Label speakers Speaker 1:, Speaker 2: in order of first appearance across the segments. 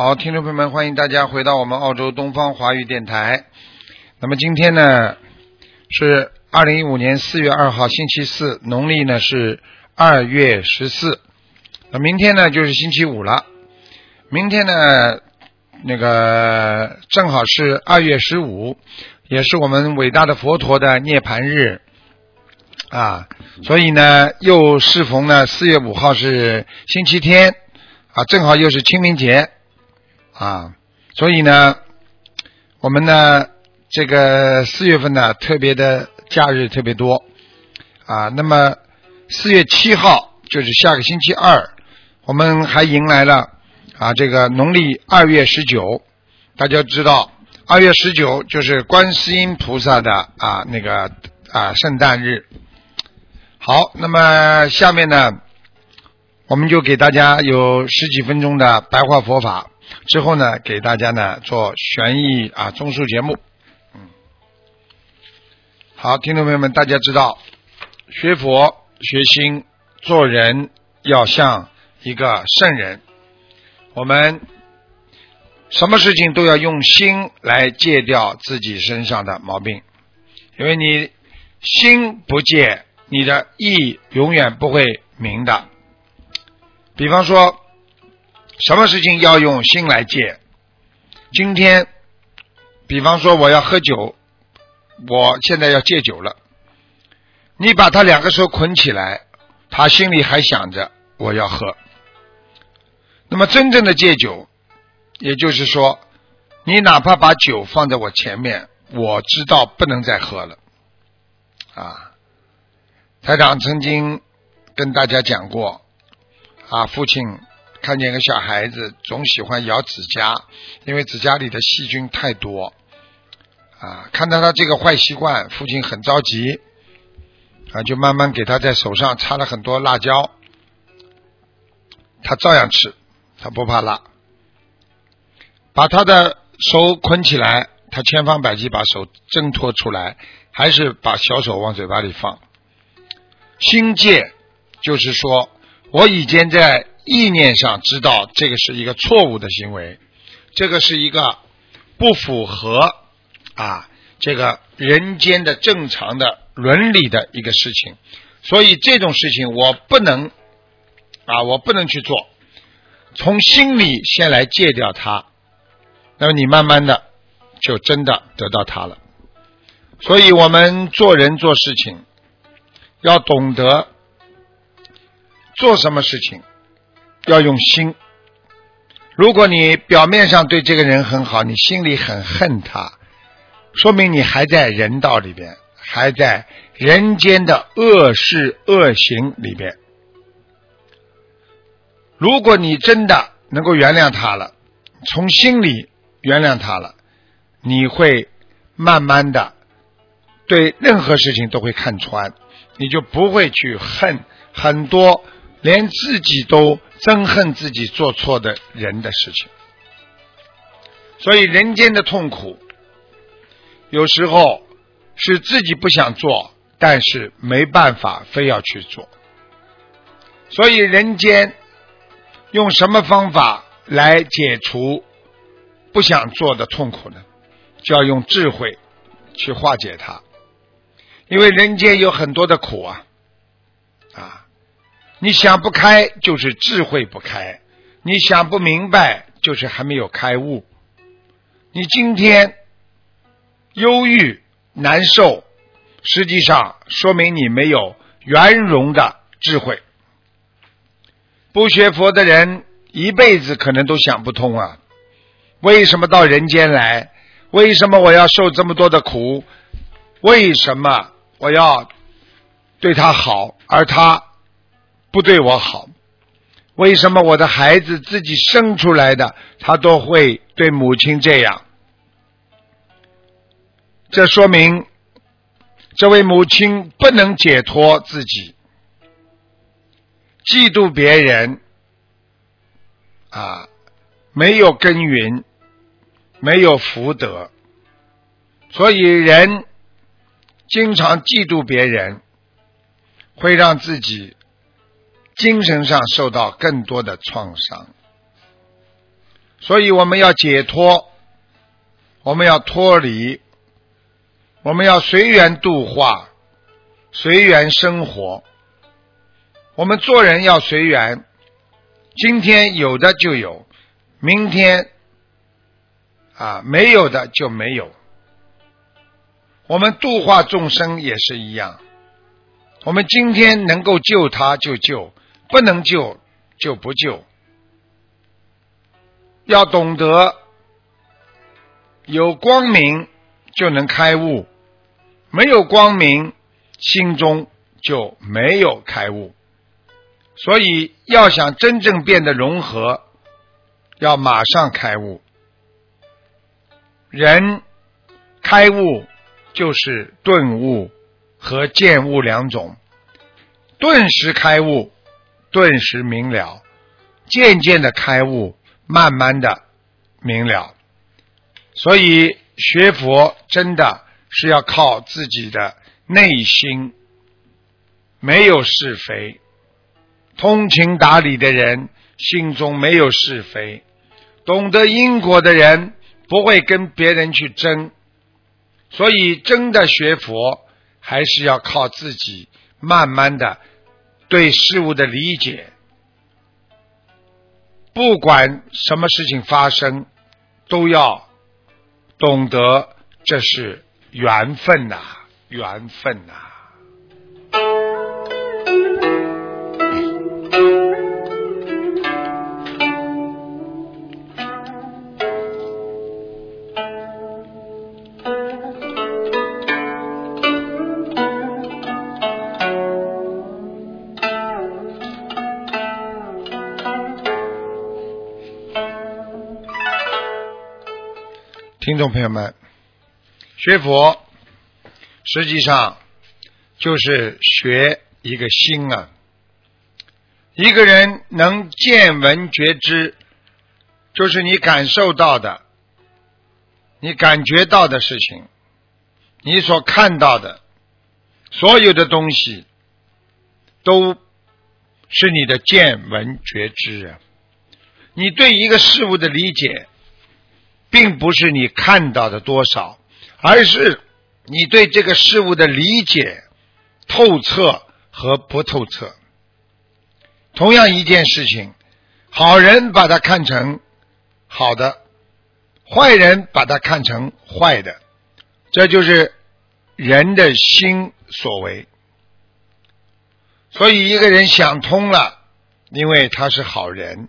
Speaker 1: 好，听众朋友们，欢迎大家回到我们澳洲东方华语电台。那么今天呢是二零一五年四月二号，星期四，农历呢是二月十四。那明天呢就是星期五了。明天呢那个正好是二月十五，也是我们伟大的佛陀的涅盘日啊。所以呢，又适逢呢四月五号是星期天啊，正好又是清明节。啊，所以呢，我们呢，这个四月份呢，特别的假日特别多啊。那么四月七号就是下个星期二，我们还迎来了啊这个农历二月十九。大家知道，二月十九就是观世音菩萨的啊那个啊圣诞日。好，那么下面呢，我们就给大家有十几分钟的白话佛法。之后呢，给大家呢做悬疑啊综述节目。嗯，好，听众朋友们，大家知道学佛学心做人要像一个圣人，我们什么事情都要用心来戒掉自己身上的毛病，因为你心不戒，你的意永远不会明的。比方说。什么事情要用心来戒？今天，比方说我要喝酒，我现在要戒酒了。你把他两个手捆起来，他心里还想着我要喝。那么真正的戒酒，也就是说，你哪怕把酒放在我前面，我知道不能再喝了。啊，台长曾经跟大家讲过，啊，父亲。看见个小孩子总喜欢咬指甲，因为指甲里的细菌太多啊。看到他这个坏习惯，父亲很着急啊，就慢慢给他在手上擦了很多辣椒，他照样吃，他不怕辣。把他的手捆起来，他千方百计把手挣脱出来，还是把小手往嘴巴里放。心戒就是说，我以前在。意念上知道这个是一个错误的行为，这个是一个不符合啊这个人间的正常的伦理的一个事情，所以这种事情我不能啊我不能去做，从心里先来戒掉它，那么你慢慢的就真的得到它了。所以我们做人做事情要懂得做什么事情。要用心。如果你表面上对这个人很好，你心里很恨他，说明你还在人道里边，还在人间的恶事恶行里边。如果你真的能够原谅他了，从心里原谅他了，你会慢慢的对任何事情都会看穿，你就不会去恨很多连自己都。憎恨自己做错的人的事情，所以人间的痛苦，有时候是自己不想做，但是没办法，非要去做。所以人间用什么方法来解除不想做的痛苦呢？就要用智慧去化解它，因为人间有很多的苦啊，啊。你想不开，就是智慧不开；你想不明白，就是还没有开悟。你今天忧郁难受，实际上说明你没有圆融的智慧。不学佛的人一辈子可能都想不通啊！为什么到人间来？为什么我要受这么多的苦？为什么我要对他好，而他？不对我好？为什么我的孩子自己生出来的，他都会对母亲这样？这说明这位母亲不能解脱自己，嫉妒别人啊，没有耕耘，没有福德，所以人经常嫉妒别人，会让自己精神上受到更多的创伤。所以我们要解脱，我们要脱离。我们要随缘度化，随缘生活。我们做人要随缘，今天有的就有，明天啊没有的就没有。我们度化众生也是一样，我们今天能够救他就救，不能救就不救。要懂得有光明就能开悟。没有光明，心中就没有开悟。所以，要想真正变得融合，要马上开悟。人开悟就是顿悟和见悟两种，顿时开悟，顿时明了；渐渐的开悟，慢慢的明了。所以，学佛真的。是要靠自己的内心，没有是非，通情达理的人心中没有是非，懂得因果的人不会跟别人去争，所以真的学佛还是要靠自己，慢慢的对事物的理解，不管什么事情发生，都要懂得这是。缘分呐，缘分呐！听众朋友们。学佛实际上就是学一个心啊。一个人能见闻觉知，就是你感受到的、你感觉到的事情，你所看到的所有的东西，都是你的见闻觉知啊。你对一个事物的理解，并不是你看到的多少。而是你对这个事物的理解透彻和不透彻。同样一件事情，好人把它看成好的，坏人把它看成坏的，这就是人的心所为。所以一个人想通了，因为他是好人。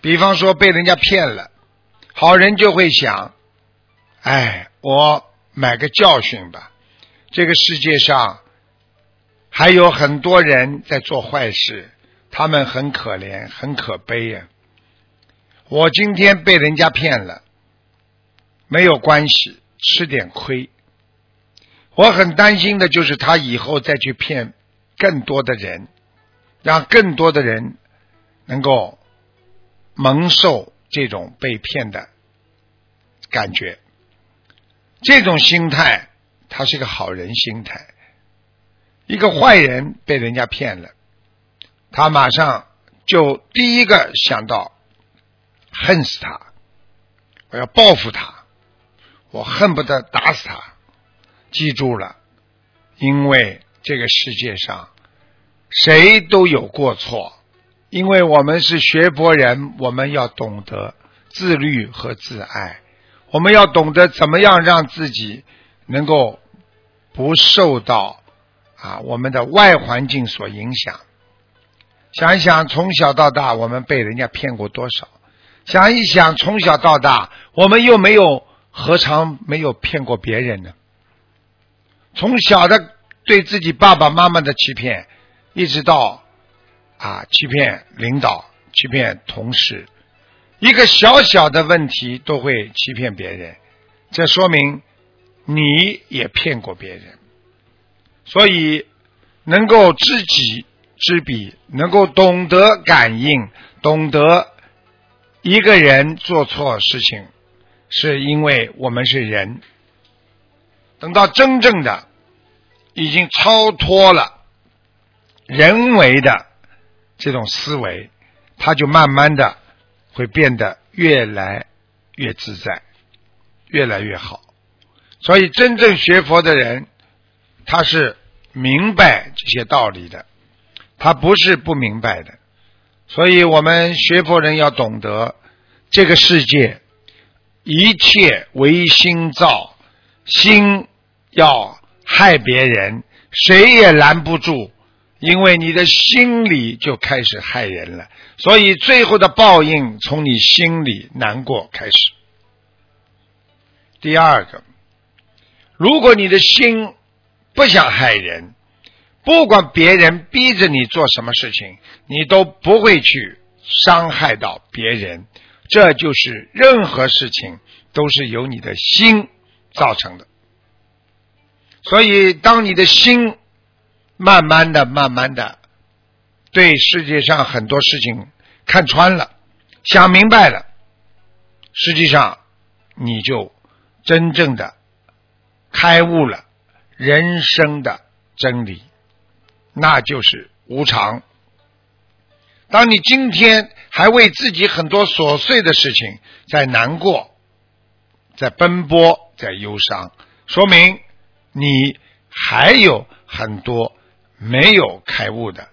Speaker 1: 比方说被人家骗了，好人就会想。哎，我买个教训吧。这个世界上还有很多人在做坏事，他们很可怜，很可悲呀。我今天被人家骗了，没有关系，吃点亏。我很担心的就是他以后再去骗更多的人，让更多的人能够蒙受这种被骗的感觉。这种心态，他是个好人心态。一个坏人被人家骗了，他马上就第一个想到恨死他，我要报复他，我恨不得打死他。记住了，因为这个世界上谁都有过错，因为我们是学佛人，我们要懂得自律和自爱。我们要懂得怎么样让自己能够不受到啊我们的外环境所影响。想一想，从小到大我们被人家骗过多少？想一想，从小到大我们又没有何尝没有骗过别人呢？从小的对自己爸爸妈妈的欺骗，一直到啊，欺骗领导，欺骗同事，一个小小的问题都会欺骗别人，这说明你也骗过别人。所以，能够知己知彼，能够懂得感应，懂得一个人做错事情，是因为我们是人。等到真正的已经超脱了人为的这种思维，他就慢慢的会变得越来越自在，越来越好。所以，真正学佛的人，他是明白这些道理的，他不是不明白的。所以我们学佛人要懂得，这个世界一切唯心造，心。要害别人，谁也拦不住，因为你的心里就开始害人了，所以最后的报应从你心里难过开始。第二个，如果你的心不想害人，不管别人逼着你做什么事情，你都不会去伤害到别人，这就是任何事情都是由你的心造成的。所以，当你的心慢慢的、慢慢的对世界上很多事情看穿了、想明白了，实际上你就真正的开悟了人生的真理，那就是无常。当你今天还为自己很多琐碎的事情在难过、在奔波、在忧伤，说明。你还有很多没有开悟的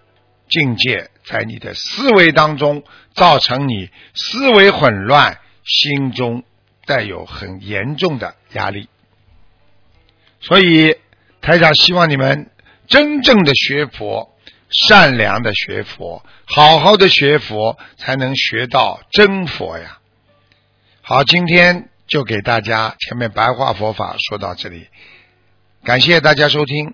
Speaker 1: 境界，在你的思维当中造成你思维混乱，心中带有很严重的压力。所以台长希望你们真正的学佛，善良的学佛，好好的学佛，才能学到真佛呀。好，今天就给大家前面白话佛法说到这里。感谢大家收听。